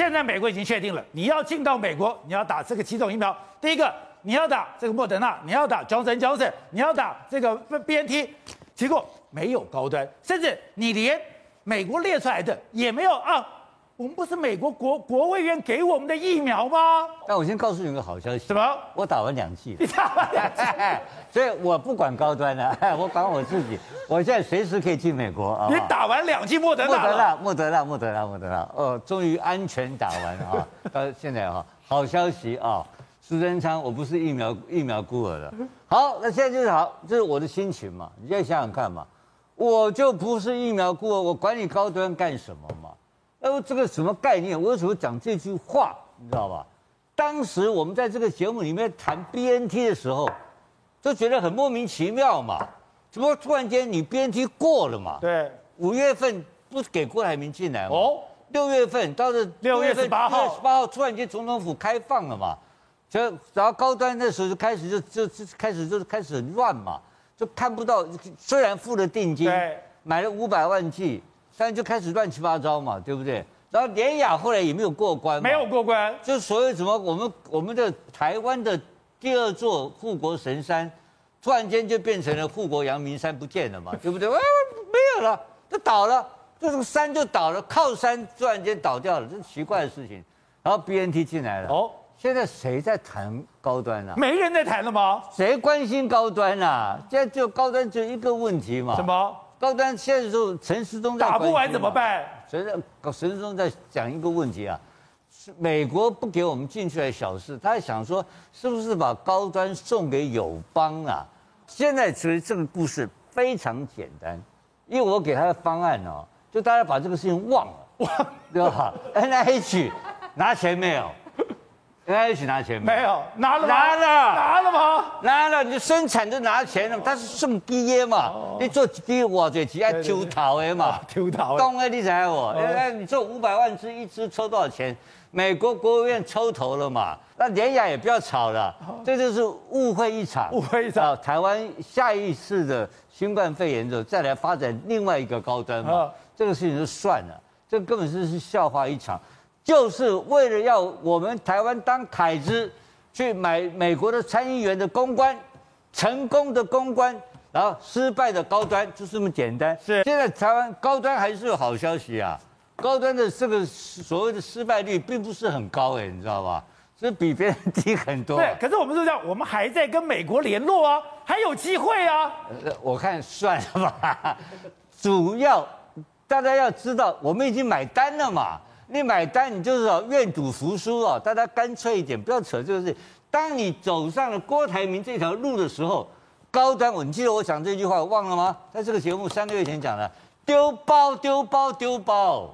现在美国已经确定了，你要进到美国，你要打这个几种疫苗。第一个，你要打这个莫德纳，你要打 Johnson Johnson，你要打这个 BNT。结果没有高端，甚至你连美国列出来的也没有啊。我们不是美国国国卫院给我们的疫苗吗？那我先告诉你个好消息。什么？我打完两剂。你打完两剂，所以我不管高端的，我管我自己。我现在随时可以进美国啊。你打完两剂莫德纳？莫德纳，莫德纳，莫德纳，莫德纳。哦，终于安全打完了啊！到现在哈，好消息啊！苏贞昌，我不是疫苗疫苗孤儿了。好，那现在就是好，这是我的心情嘛。你现在想想看嘛，我就不是疫苗孤儿，我管你高端干什么嘛？呃，这个什么概念？我为什么讲这句话？你知道吧？当时我们在这个节目里面谈 BNT 的时候，就觉得很莫名其妙嘛。怎么突然间你 BNT 过了嘛？对，五月份不是给郭台铭进来吗？哦，六月份到了六月十八号，六月十八号突然间总统府开放了嘛？就然后高端那时候就开始就就就开始就是开始很乱嘛，就看不到。虽然付了定金，对，买了五百万剂。但就开始乱七八糟嘛，对不对？然后联雅后来也没有过关，没有过关，就所谓什么我们我们的台湾的第二座护国神山，突然间就变成了护国阳明山不见了嘛，对不对？啊，没有了，就倒了，这个山就倒了，靠山突然间倒掉了，这是奇怪的事情。然后 BNT 进来了，哦，现在谁在谈高端啊？没人在谈了吗？谁关心高端啊？现在就高端就一个问题嘛？什么？高端现在就陈时中打不完怎么办？所以陈时中在讲一个问题啊，是美国不给我们进去的小事，他在想说是不是把高端送给友邦啊？现在其实这个故事非常简单，因为我给他的方案哦，就大家把这个事情忘了，忘 对吧？NIH 拿钱没有？在一起拿钱没有？拿了拿了拿了吗？拿了，你就生产就拿钱了。他是送基耶嘛？你做基哇这只爱抽头的嘛？抽头。懂的你猜我？哎，你做五百万只，一只抽多少钱？美国国务院抽头了嘛？那联雅也不要吵了，这就是误会一场。误会一场。台湾下一次的新冠肺炎之后再来发展另外一个高端嘛？这个事情就算了，这根本是是笑话一场。就是为了要我们台湾当凯子，去买美国的参议员的公关，成功的公关，然后失败的高端，就这么简单。是，现在台湾高端还是有好消息啊，高端的这个所谓的失败率并不是很高哎，你知道吧？是比别人低很多。对，可是我们是这样，我们还在跟美国联络啊，还有机会啊。我看算了吧，主要大家要知道，我们已经买单了嘛。你买单，你就是说，愿赌服输哦，大家干脆一点，不要扯这个事。当你走上了郭台铭这条路的时候，高端我，你记得我讲这句话，忘了吗？在这个节目三个月前讲的，丢包，丢包，丢包。